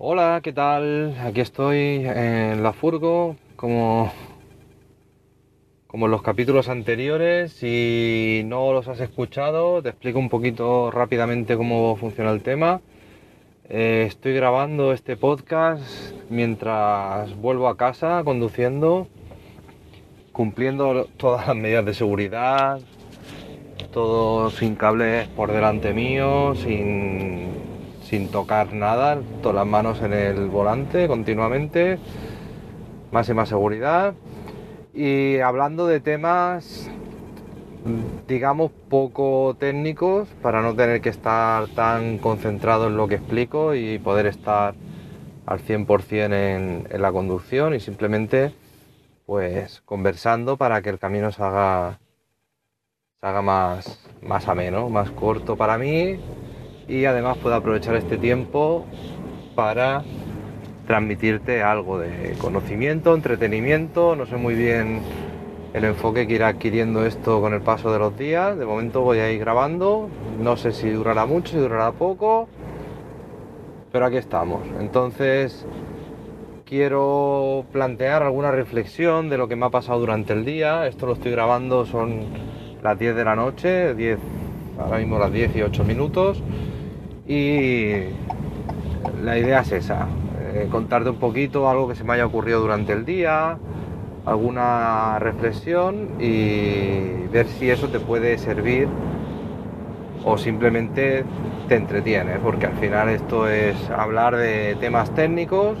Hola, ¿qué tal? Aquí estoy en la furgo, como, como en los capítulos anteriores. Si no los has escuchado, te explico un poquito rápidamente cómo funciona el tema. Eh, estoy grabando este podcast mientras vuelvo a casa conduciendo, cumpliendo todas las medidas de seguridad, todo sin cables por delante mío, sin, sin tocar nada, todas las manos en el volante continuamente, máxima seguridad. Y hablando de temas, digamos, poco técnicos, para no tener que estar tan concentrado en lo que explico y poder estar al 100% en, en la conducción y simplemente pues conversando para que el camino se haga más, más ameno, más corto para mí y además puedo aprovechar este tiempo para transmitirte algo de conocimiento, entretenimiento, no sé muy bien el enfoque que irá adquiriendo esto con el paso de los días, de momento voy a ir grabando, no sé si durará mucho, si durará poco, pero aquí estamos. Entonces quiero plantear alguna reflexión de lo que me ha pasado durante el día, esto lo estoy grabando, son las 10 de la noche, 10, ahora mismo las 10 y 8 minutos. Y la idea es esa, eh, contarte un poquito algo que se me haya ocurrido durante el día, alguna reflexión y ver si eso te puede servir o simplemente te entretiene, porque al final esto es hablar de temas técnicos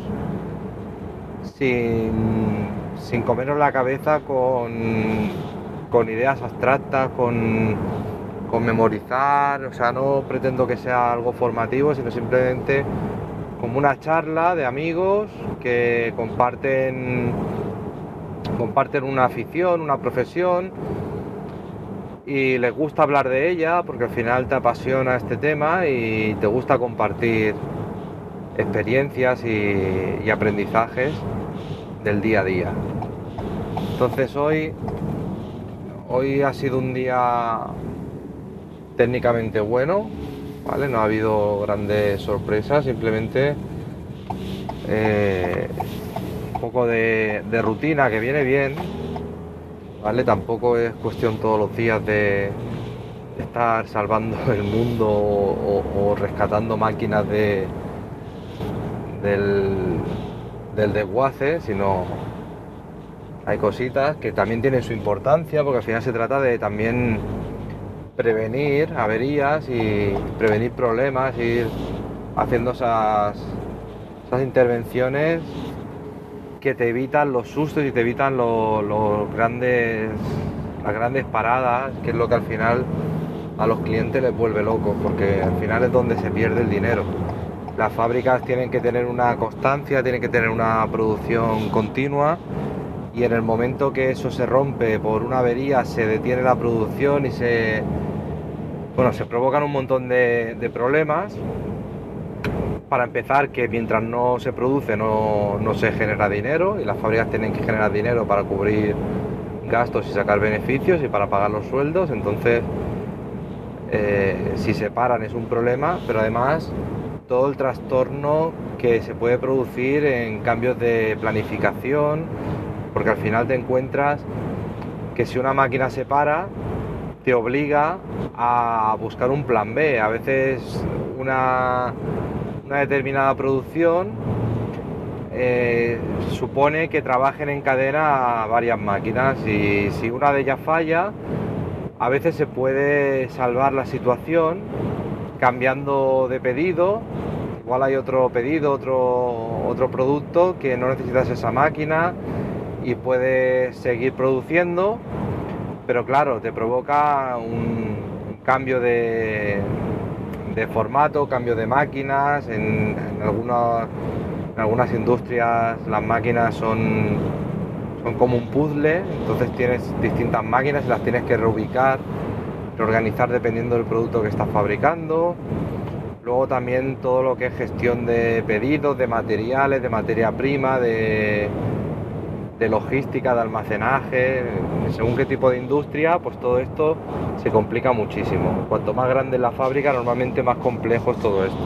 sin, sin la cabeza con con ideas abstractas, con, con memorizar, o sea, no pretendo que sea algo formativo, sino simplemente como una charla de amigos que comparten comparten una afición, una profesión y les gusta hablar de ella porque al final te apasiona este tema y te gusta compartir experiencias y, y aprendizajes del día a día. Entonces hoy Hoy ha sido un día técnicamente bueno, ¿vale? No ha habido grandes sorpresas, simplemente eh, un poco de, rutina que viene bien, ¿vale? Tampoco es cuestión todos los días de estar salvando el mundo o, rescatando máquinas de, del, del desguace, sino hay cositas que también tienen su importancia porque al final se trata de también prevenir averías y prevenir problemas, ir haciendo esas, intervenciones que te evitan los sustos y te evitan grandes, las grandes paradas, que es lo que al final a los clientes les vuelve locos, porque al final es donde se pierde el dinero. Las fábricas tienen que tener una constancia, tienen que tener una producción continua y en el momento que eso se rompe por una avería se detiene la producción y se bueno se provocan un montón de, problemas. Para empezar que mientras no se produce no, se genera dinero y las fábricas tienen que generar dinero para cubrir gastos y sacar beneficios y para pagar los sueldos. Entonces eh, si se paran es un problema pero además todo el trastorno que se puede producir en cambios de planificación porque al final te encuentras que si una máquina se para, te obliga a buscar un plan B. A veces una, determinada producción eh, supone que trabajen en cadena varias máquinas y si una de ellas falla, a veces se puede salvar la situación cambiando de pedido. Igual hay otro pedido, otro, otro producto que no necesitas esa máquina y puedes seguir produciendo, pero claro, te provoca un, cambio de, formato, cambio de máquinas, en, algunas, en algunas industrias las máquinas son, son como un puzzle, entonces tienes distintas máquinas y las tienes que reubicar, reorganizar dependiendo del producto que estás fabricando. Luego también todo lo que es gestión de pedidos, de materiales, de materia prima, de, de logística, de almacenaje, según qué tipo de industria, pues todo esto se complica muchísimo. Cuanto más grande es la fábrica, normalmente más complejo es todo esto.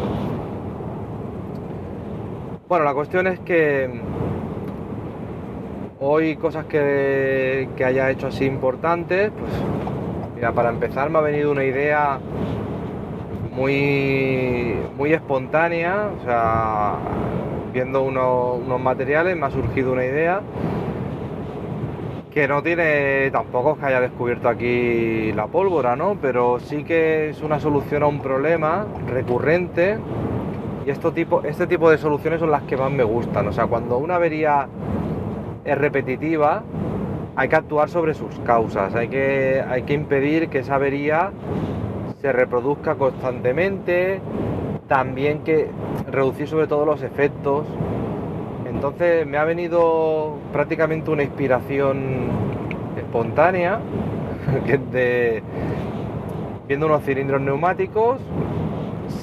Bueno, la cuestión es que hoy cosas que, que haya hecho así importantes, pues mira, para empezar me ha venido una idea muy, muy espontánea, o sea, viendo unos, materiales me ha surgido una idea que no tiene tampoco que haya descubierto aquí la pólvora, ¿no? Pero sí que es una solución a un problema recurrente y esto tipo, este tipo de soluciones son las que más me gustan. O sea, cuando una avería es repetitiva, hay que actuar sobre sus causas, hay que, hay que impedir que esa avería se reproduzca constantemente, también que reducir sobre todo los efectos. Entonces me ha venido prácticamente una inspiración espontánea, de, viendo unos cilindros neumáticos,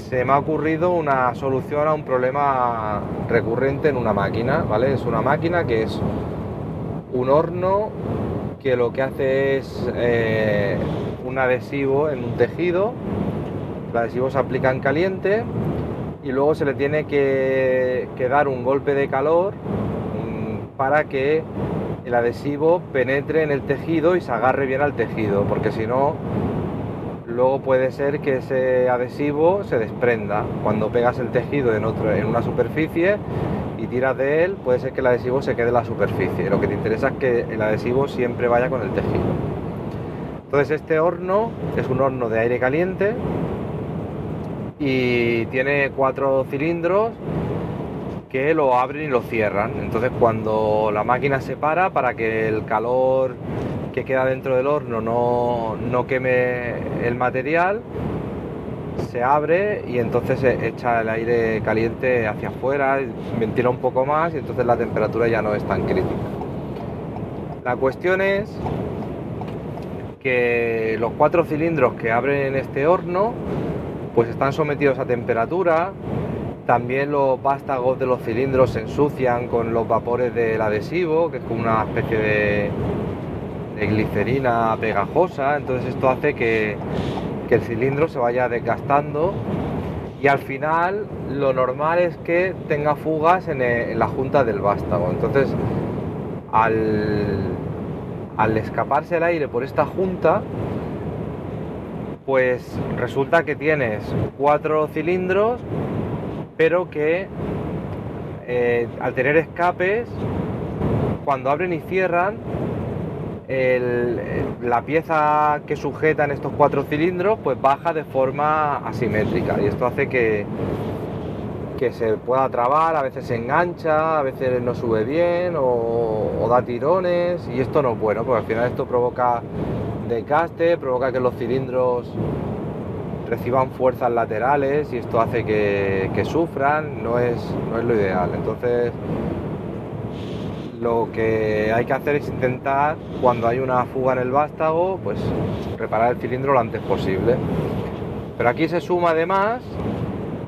se me ha ocurrido una solución a un problema recurrente en una máquina, ¿vale? Es una máquina que es un horno que lo que hace es eh, un adhesivo en un tejido, el adhesivo se aplica en caliente y luego se le tiene que, dar un golpe de calor para que el adhesivo penetre en el tejido y se agarre bien al tejido, porque si no, luego puede ser que ese adhesivo se desprenda. Cuando pegas el tejido en, otro, en una superficie y tiras de él, puede ser que el adhesivo se quede en la superficie. Lo que te interesa es que el adhesivo siempre vaya con el tejido. Entonces este horno es un horno de aire caliente y tiene cuatro cilindros que lo abren y lo cierran. Entonces cuando la máquina se para para que el calor que queda dentro del horno no, no queme el material, se abre y entonces se echa el aire caliente hacia afuera, ventila un poco más y entonces la temperatura ya no es tan crítica. La cuestión es que los cuatro cilindros que abren este horno pues están sometidos a temperatura, también los vástagos de los cilindros se ensucian con los vapores del adhesivo, que es como una especie de, glicerina pegajosa, entonces esto hace que, el cilindro se vaya desgastando. Y al final lo normal es que tenga fugas en, en la junta del vástago. Entonces, al, al escaparse el aire por esta junta, pues resulta que tienes cuatro cilindros, pero que eh, al tener escapes, cuando abren y cierran, la pieza que sujeta en estos cuatro cilindros pues baja de forma asimétrica. Y esto hace que, que se pueda trabar, a veces se engancha, a veces no sube bien o, da tirones y esto no es bueno, porque al final esto provoca desgaste, provoca que los cilindros reciban fuerzas laterales y esto hace que, sufran, no es, no es lo ideal. Entonces lo que hay que hacer es intentar, cuando hay una fuga en el vástago, pues reparar el cilindro lo antes posible. Pero aquí se suma además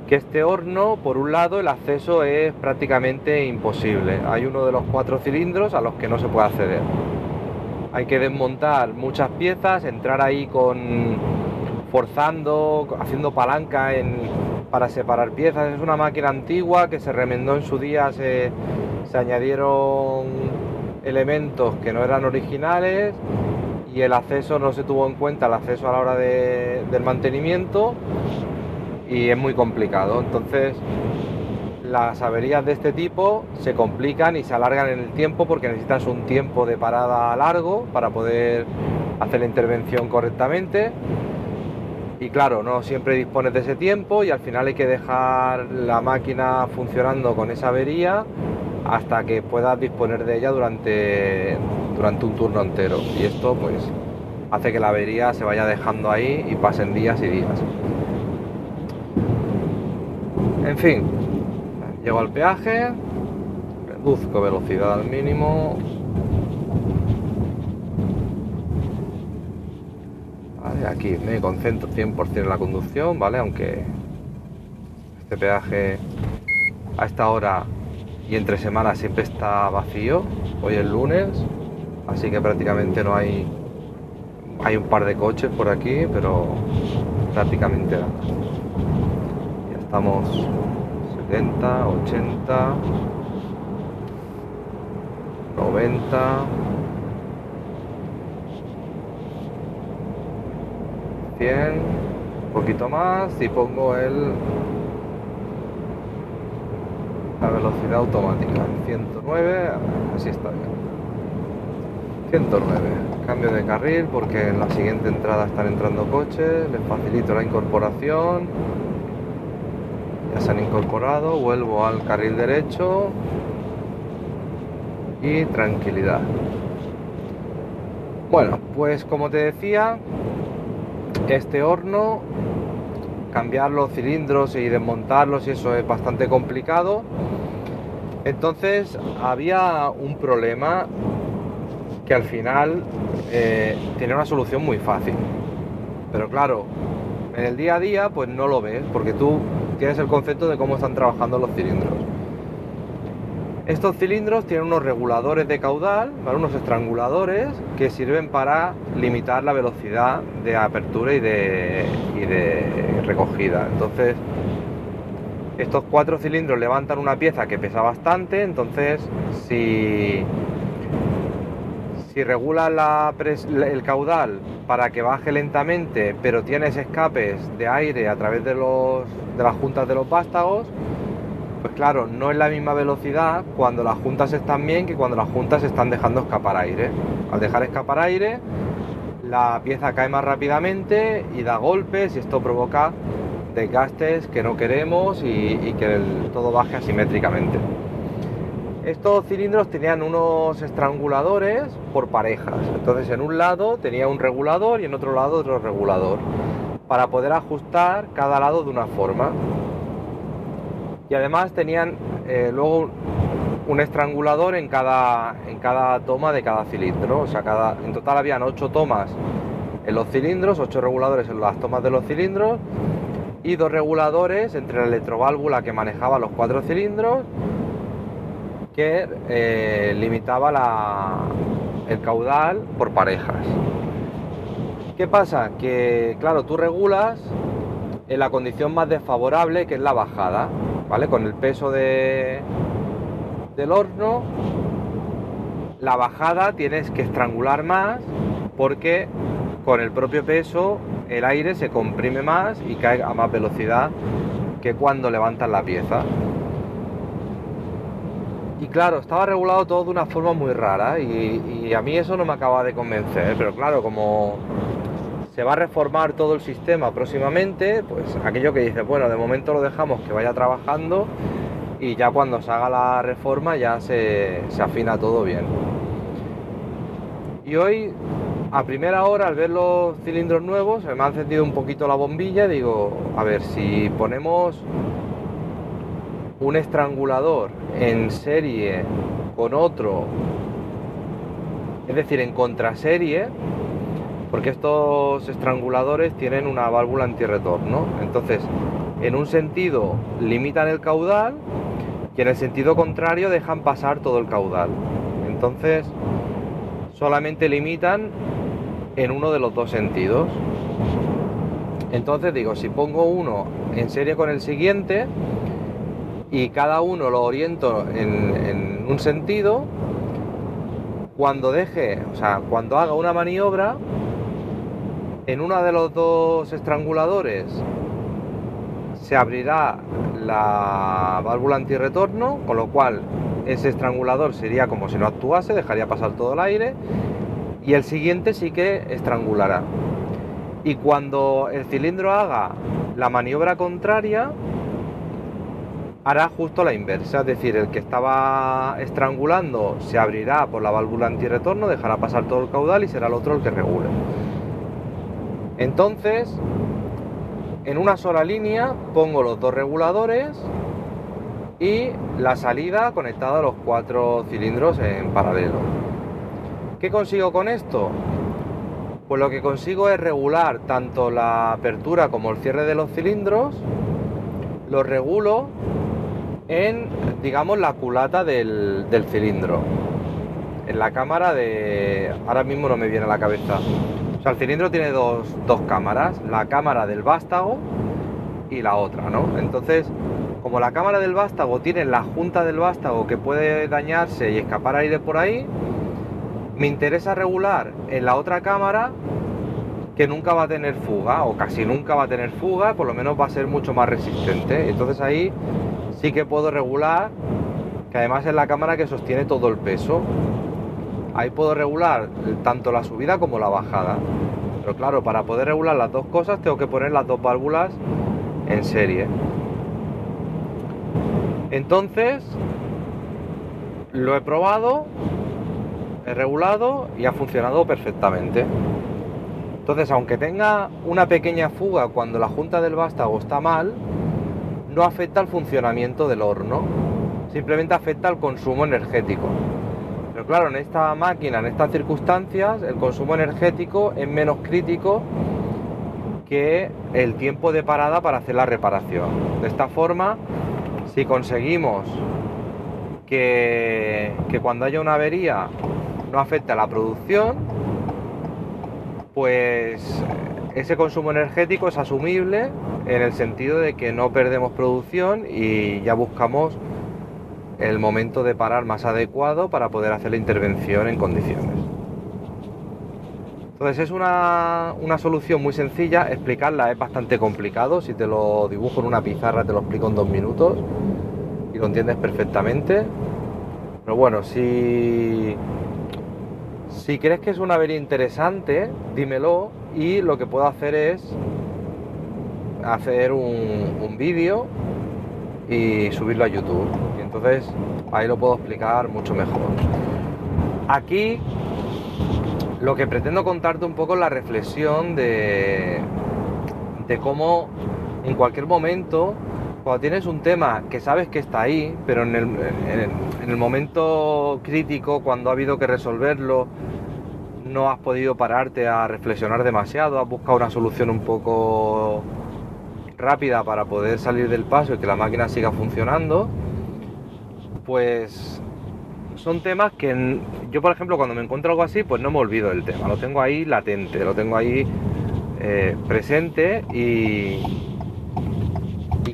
que este horno, por un lado, el acceso es prácticamente imposible. Hay uno de los cuatro cilindros a los que no se puede acceder. Hay que desmontar muchas piezas, entrar ahí con forzando, haciendo palanca para separar piezas. Es una máquina antigua que se remendó en su día, se, añadieron elementos que no eran originales y el acceso no se tuvo en cuenta, el acceso a la hora del mantenimiento y es muy complicado. Entonces, las averías de este tipo se complican y se alargan en el tiempo porque necesitas un tiempo de parada largo para poder hacer la intervención correctamente. Y claro, no siempre dispones de ese tiempo y al final hay que dejar la máquina funcionando con esa avería hasta que puedas disponer de ella durante, durante un turno entero. Y esto pues hace que la avería se vaya dejando ahí y pasen días y días. En fin, llego al peaje, reduzco velocidad al mínimo. aquí me concentro 100% en la conducción, ¿vale? Aunque este peaje a esta hora y entre semanas siempre está vacío. Hoy es lunes, así que prácticamente no hay hay un par de coches por aquí, pero prácticamente nada estamos 70, 80, 90. 100, un poquito más y pongo el la velocidad automática. 109, así está bien. 109, cambio de carril porque en la siguiente entrada están entrando coches, les facilito la incorporación ya se han incorporado, vuelvo al carril derecho y tranquilidad. Bueno, pues como te decía, este horno, cambiar los cilindros y desmontarlos y eso es bastante complicado. Entonces había un problema que al final eh, tiene una solución muy fácil. Pero claro, en el día a día pues no lo ves porque tú tienes el concepto de cómo están trabajando los cilindros. Estos cilindros tienen unos reguladores de caudal, unos estranguladores que sirven para limitar la velocidad de apertura y de recogida. Entonces, estos cuatro cilindros levantan una pieza que pesa bastante, entonces si, si regulas el caudal para que baje lentamente, pero tienes escapes de aire a través de, las juntas de los vástagos, pues claro, no es la misma velocidad cuando las juntas están bien que cuando las juntas están dejando escapar aire. Al dejar escapar aire, la pieza cae más rápidamente y da golpes y esto provoca desgastes que no queremos y, que todo baje asimétricamente. Estos cilindros tenían unos estranguladores por parejas. Entonces en un lado tenía un regulador y en otro lado otro regulador para poder ajustar cada lado de una forma. Y además tenían eh, luego un estrangulador en cada, en cada toma de cada cilindro. O sea, en total habían ocho tomas en los cilindros, ocho reguladores en las tomas de los cilindros y dos reguladores entre la electroválvula que manejaba los cuatro cilindros eh, limitaba el caudal por parejas. ¿Qué pasa? Que claro, tú regulas en la condición más desfavorable que es la bajada, ¿vale? Con el peso de, del horno, la bajada tienes que estrangular más porque con el propio peso el aire se comprime más y cae a más velocidad que cuando levantas la pieza. Y claro, estaba regulado todo de una forma muy rara y, a mí eso no me acaba de convencer, pero claro, como se va a reformar todo el sistema próximamente, pues aquello que dice, bueno, de momento lo dejamos que vaya trabajando y ya cuando se haga la reforma ya se, se afina todo bien. Y hoy a primera hora, al ver los cilindros nuevos, me ha encendido un poquito la bombilla. Digo, a ver, si ponemos un estrangulador en serie con otro, es decir, en contraserie, porque estos estranguladores tienen una válvula antirretorno. Entonces, en un sentido limitan el caudal y en el sentido contrario dejan pasar todo el caudal. Entonces, solamente limitan en uno de los dos sentidos. Entonces digo, si pongo uno en serie con el siguiente y cada uno lo oriento en, un sentido, cuando deje, o sea, cuando haga una maniobra, en uno de los dos estranguladores se abrirá la válvula antirretorno, con lo cual ese estrangulador sería como si no actuase, dejaría pasar todo el aire y el siguiente sí que estrangulará. Y cuando el cilindro haga la maniobra contraria, hará justo la inversa, es decir, el que estaba estrangulando se abrirá por la válvula antirretorno, dejará pasar todo el caudal y será el otro el que regule. Entonces, en una sola línea pongo los dos reguladores y la salida conectada a los cuatro cilindros en paralelo. ¿Qué consigo con esto? Pues lo que consigo es regular tanto la apertura como el cierre de los cilindros, lo regulo en, digamos, la culata del, cilindro, en la cámara de... ahora mismo no me viene a la cabeza. O sea, el cilindro tiene dos, dos cámaras, la cámara del vástago y la otra, ¿no? Entonces, como la cámara del vástago tiene la junta del vástago que puede dañarse y escapar aire por ahí, me interesa regular en la otra cámara nunca va a tener fuga o casi nunca va a tener fuga, por lo menos va a ser mucho más resistente. Entonces ahí sí que puedo regular, que además es la cámara que sostiene todo el peso. Ahí puedo regular tanto la subida como la bajada. Pero claro, para poder regular las dos cosas tengo que poner las dos válvulas en serie. Entonces, lo he probado, he regulado y ha funcionado perfectamente. Entonces, aunque tenga una pequeña fuga cuando la junta del vástago está mal, no afecta al funcionamiento del horno, simplemente afecta al consumo energético. Pero claro, en esta máquina, en estas circunstancias, el consumo energético es menos crítico que el tiempo de parada para hacer la reparación. De esta forma, si conseguimos que, cuando haya una avería no afecte a la producción, pues ese consumo energético es asumible en el sentido de que no perdemos producción y ya buscamos el momento de parar más adecuado para poder hacer la intervención en condiciones. Entonces es una, una, solución muy sencilla, explicarla es bastante complicado, si te lo dibujo en una pizarra te lo explico en dos minutos y lo entiendes perfectamente. Pero bueno, si, si crees que es una avería interesante, dímelo y lo que puedo hacer es hacer un, un vídeo y subirlo a YouTube. Y entonces ahí lo puedo explicar mucho mejor. Aquí lo que pretendo contarte un poco es la reflexión de, de cómo en cualquier momento, cuando tienes un tema que sabes que está ahí, pero en el, en el momento crítico, cuando ha habido que resolverlo, no has podido pararte a reflexionar demasiado, has buscado una solución un poco rápida para poder salir del paso y que la máquina siga funcionando, pues son temas que yo, por ejemplo, cuando me encuentro algo así, pues no me olvido del tema, lo tengo ahí latente, lo tengo ahí eh, presente y, y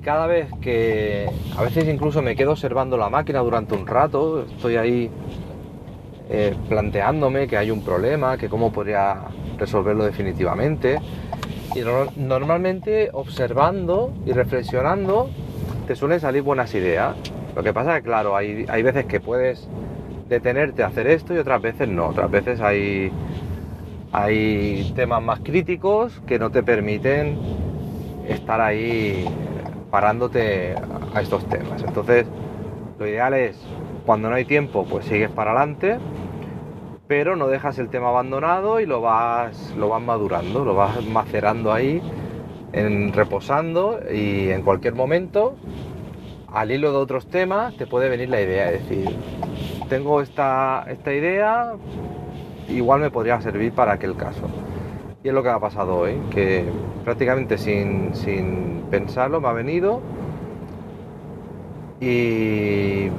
cada vez que, a veces incluso me quedo observando la máquina durante un rato, estoy ahí eh, planteándome que hay un problema, que cómo podría resolverlo definitivamente. Y normalmente observando y reflexionando te suelen salir buenas ideas. Lo que pasa es que, claro, hay, hay veces que puedes detenerte a hacer esto y otras veces no. Otras veces hay, hay temas más críticos que no te permiten estar ahí parándote a estos temas. Entonces, lo ideal es, cuando no hay tiempo, pues sigues para adelante, pero no dejas el tema abandonado y lo vas, lo vas madurando, lo vas macerando ahí, en, reposando y en cualquier momento, al hilo de otros temas, te puede venir la idea, es decir, tengo esta, esta idea, igual me podría servir para aquel caso. Es lo que ha pasado hoy, que prácticamente sin, sin pensarlo me ha venido y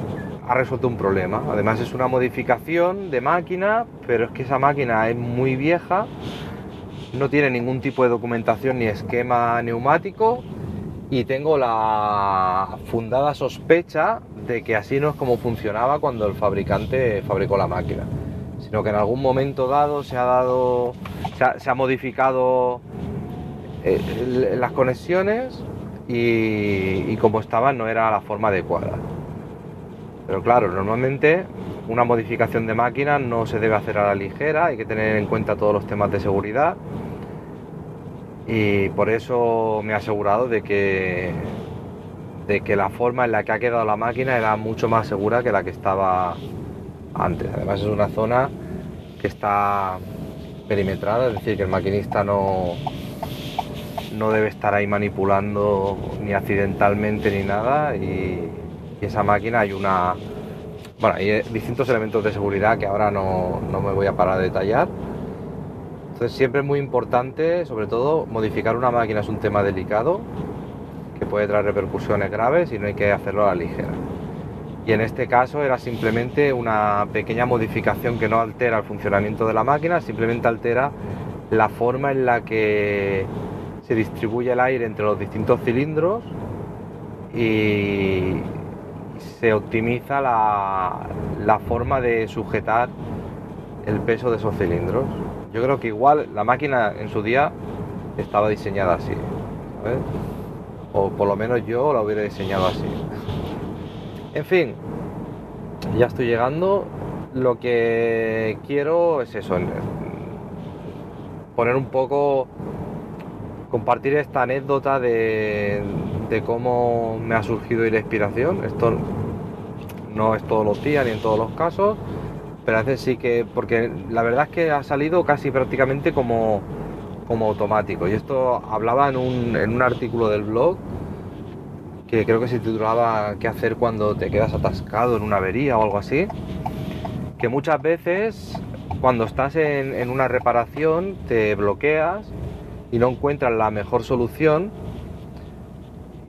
ha resuelto un problema. Además es una modificación de máquina, pero es que esa máquina es muy vieja, no tiene ningún tipo de documentación ni esquema neumático y tengo la fundada sospecha de que así no es como funcionaba cuando el fabricante fabricó la máquina, sino que en algún momento dado se ha dado, se ha, modificado eh, las conexiones y, como estaban no era la forma adecuada. Pero claro, normalmente una modificación de máquina no se debe hacer a la ligera, hay que tener en cuenta todos los temas de seguridad y por eso me he asegurado de que, de que la forma en la que ha quedado la máquina era mucho más segura que la que estaba antes. Además es una zona que está perimetrada, es decir, que el maquinista no, no debe estar ahí manipulando ni accidentalmente ni nada y, esa máquina hay una... Bueno, hay distintos elementos de seguridad que ahora no, no me voy a parar a detallar entonces siempre es muy importante, sobre todo, modificar una máquina es un tema delicado que puede traer repercusiones graves y no hay que hacerlo a la ligera. Y en este caso era simplemente una pequeña modificación que no altera el funcionamiento de la máquina, simplemente altera la forma en la que se distribuye el aire entre los distintos cilindros y se optimiza la, la forma de sujetar el peso de esos cilindros. Yo creo que igual la máquina en su día estaba diseñada así. O por lo menos yo la hubiera diseñado así. En fin, ya estoy llegando. Lo que quiero es eso, poner un poco, compartir esta anécdota de, cómo me ha surgido la inspiración. Esto no es todos los días ni en todos los casos, pero a veces sí que, porque la verdad es que ha salido casi prácticamente como, como automático. Y esto hablaba en un, en un artículo del blog que creo que se titulaba ¿Qué hacer cuando te quedas atascado en una avería o algo así? Que muchas veces cuando estás en, en una reparación te bloqueas y no encuentras la mejor solución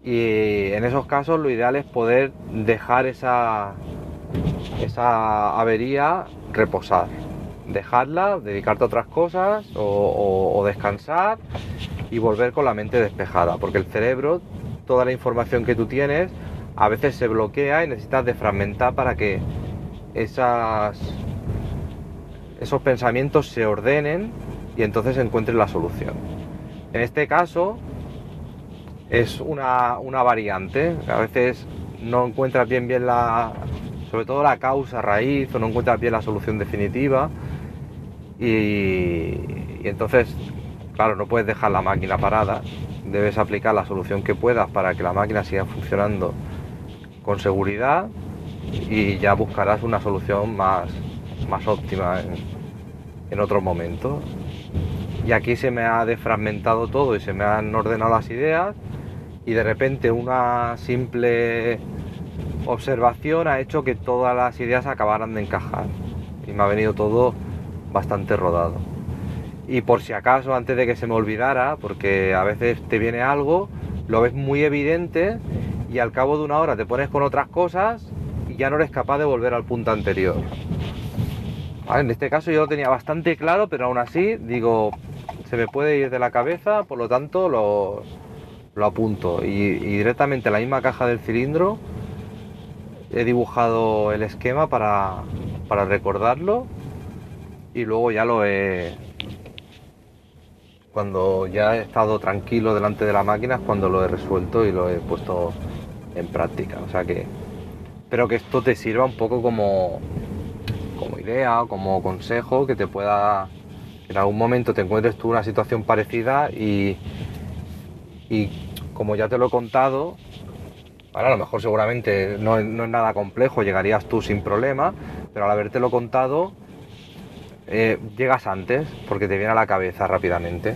y en esos casos lo ideal es poder dejar esa, esa avería reposar, dejarla, dedicarte a otras cosas o, o descansar y volver con la mente despejada, porque el cerebro, toda la información que tú tienes, a veces se bloquea y necesitas desfragmentar para que esas, esos pensamientos se ordenen y entonces encuentres la solución. En este caso es una, una variante, a veces no encuentras bien bien la, sobre todo la causa raíz o no encuentras bien la solución definitiva y, entonces, claro, no puedes dejar la máquina parada, debes aplicar la solución que puedas para que la máquina siga funcionando con seguridad y ya buscarás una solución más, más óptima en, en otro momento. Y aquí se me ha desfragmentado todo y se me han ordenado las ideas y de repente una simple observación ha hecho que todas las ideas acabaran de encajar y me ha venido todo bastante rodado. Y por si acaso, antes de que se me olvidara, porque a veces te viene algo, lo ves muy evidente y al cabo de una hora te pones con otras cosas y ya no eres capaz de volver al punto anterior. En este caso yo lo tenía bastante claro, pero aún así digo, se me puede ir de la cabeza, por lo tanto lo, lo apunto. Y, directamente en la misma caja del cilindro he dibujado el esquema para, para recordarlo y luego ya lo he cuando ya he estado tranquilo delante de la máquina es cuando lo he resuelto y lo he puesto en práctica o sea que espero que esto te sirva un poco como como idea como consejo que te pueda en algún momento te encuentres tú una situación parecida y y como ya te lo he contado a lo mejor seguramente no, es nada complejo, llegarías tú sin problema, pero al habértelo contado, eh, llegas antes, porque te viene a la cabeza rápidamente.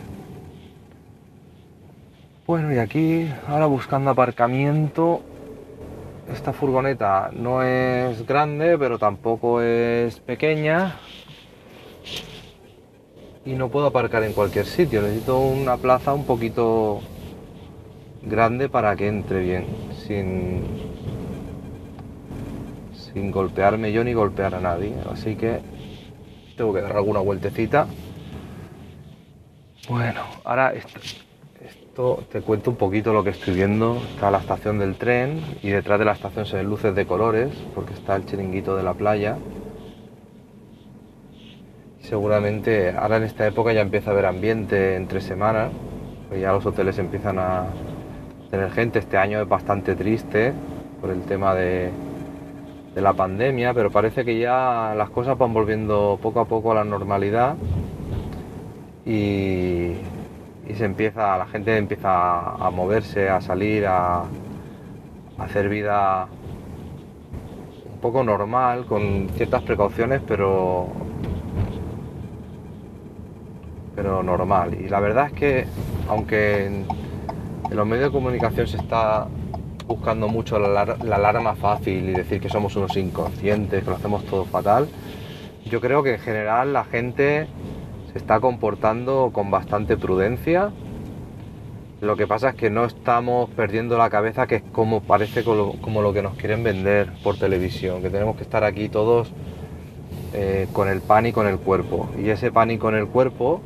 Bueno, y aquí, ahora buscando aparcamiento, esta furgoneta no es grande, pero tampoco es pequeña. Y no puedo aparcar en cualquier sitio, necesito una plaza un poquito grande para que entre bien, sin, sin golpearme yo ni golpear a nadie. Así que tengo que dar alguna vueltecita. Bueno, ahora esto, te cuento un poquito lo que estoy viendo. Está la estación del tren y detrás de la estación se ven luces de colores porque está el chiringuito de la playa. Seguramente ahora en esta época ya empieza a haber ambiente entre semanas, pues ya los hoteles empiezan a, tener gente. Este año es bastante triste por el tema de, la pandemia, pero parece que ya las cosas van volviendo poco a poco a la normalidad y, se empieza, la gente empieza a moverse, a salir, a, a hacer vida un poco normal, con ciertas precauciones, pero pero normal. Y la verdad es que, aunque en los medios de comunicación se está buscando mucho la, alarma fácil y decir que somos unos inconscientes, que lo hacemos todo fatal. Yo creo que en general la gente está comportando con bastante prudencia. Lo que pasa es que no estamos perdiendo la cabeza, que es como parece como lo que nos quieren vender por televisión, que tenemos que estar aquí todos eh, con el pánico en el cuerpo. Y ese pánico en el cuerpo,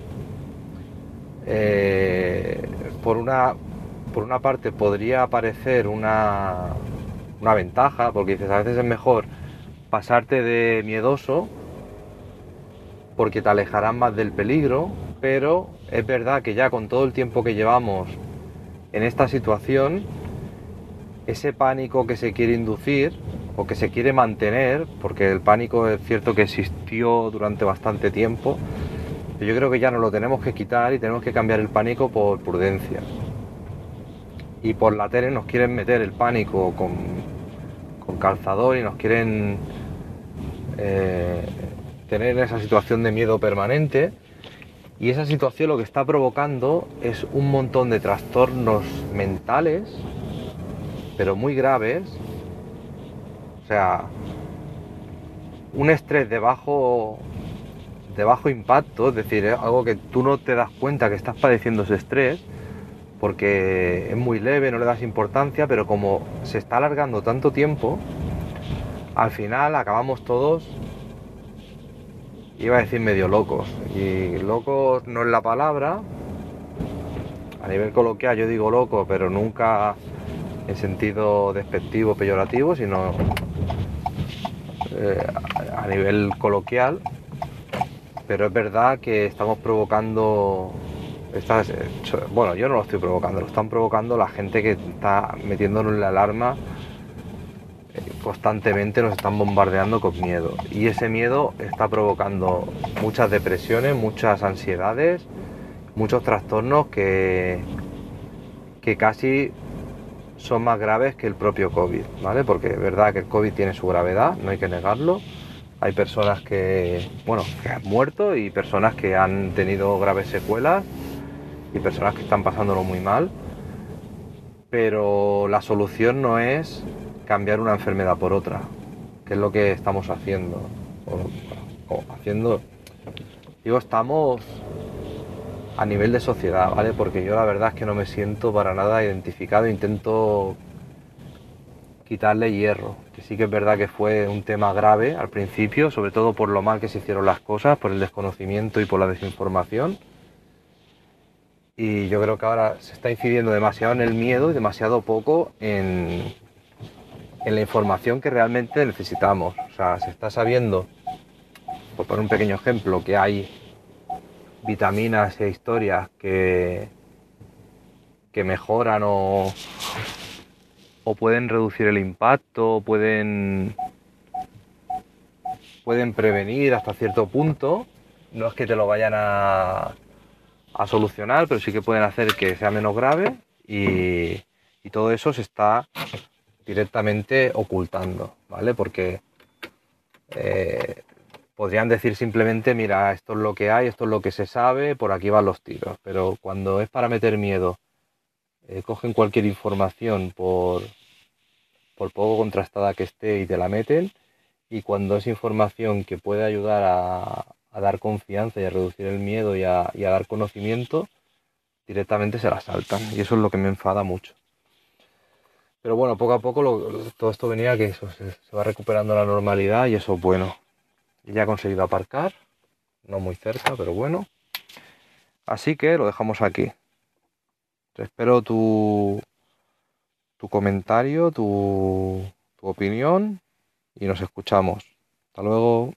eh, por una por una parte podría parecer una, una ventaja, porque dices, a veces es mejor pasarte de miedoso porque te alejarán más del peligro, pero es verdad que ya con todo el tiempo que llevamos en esta situación, ese pánico que se quiere inducir o que se quiere mantener, porque el pánico es cierto que existió durante bastante tiempo, yo creo que ya nos lo tenemos que quitar y tenemos que cambiar el pánico por prudencia. Y por la tele nos quieren meter el pánico con, con calzador y nos quieren eh, tener esa situación de miedo permanente. Y esa situación lo que está provocando es un montón de trastornos mentales, pero muy graves. O sea, un estrés de bajo, de bajo impacto, es decir, algo que tú no te das cuenta que estás padeciendo ese estrés, porque es muy leve, no le das importancia, pero como se está alargando tanto tiempo, al final acabamos todos, iba a decir medio locos, y locos no es la palabra, a nivel coloquial yo digo loco, pero nunca en sentido despectivo, peyorativo, sino eh, a nivel coloquial, pero es verdad que estamos provocando estas, bueno, yo no lo estoy provocando, lo están provocando la gente que está metiéndonos la alarma constantemente nos están bombardeando con miedo y ese miedo está provocando muchas depresiones, muchas ansiedades, muchos trastornos que, que casi son más graves que el propio COVID, ¿vale? Porque es verdad que el COVID tiene su gravedad, no hay que negarlo. Hay personas que, bueno, que han muerto y personas que han tenido graves secuelas y personas que están pasándolo muy mal. Pero la solución no es cambiar una enfermedad por otra, que es lo que estamos haciendo. Haciendo, digo, estamos a nivel de sociedad, ¿vale? Porque yo la verdad es que no me siento para nada identificado, intento quitarle hierro, que sí que es verdad que fue un tema grave al principio, sobre todo por lo mal que se hicieron las cosas, por el desconocimiento y por la desinformación. Y yo creo que ahora se está incidiendo demasiado en el miedo y demasiado poco en, en la información que realmente necesitamos. O sea, se está sabiendo, por poner un pequeño ejemplo, que hay vitaminas e historias que, que mejoran o, o pueden reducir el impacto, pueden, pueden prevenir hasta cierto punto. No es que te lo vayan a, a solucionar, pero sí que pueden hacer que sea menos grave y, y todo eso se está directamente ocultando, ¿vale? Porque eh, podrían decir simplemente, mira, esto es lo que hay, esto es lo que se sabe, por aquí van los tiros. Pero cuando es para meter miedo, eh, cogen cualquier información por, por poco contrastada que esté y te la meten. Y cuando es información que puede ayudar a, dar confianza y a reducir el miedo y a, y a dar conocimiento, directamente se la saltan. Y eso es lo que me enfada mucho. Pero bueno, poco a poco todo esto venía que se, va recuperando la normalidad y eso es bueno. Ya he conseguido aparcar, no muy cerca, pero bueno. Así que lo dejamos aquí. Te espero tu, tu comentario, tu, tu opinión y nos escuchamos. Hasta luego.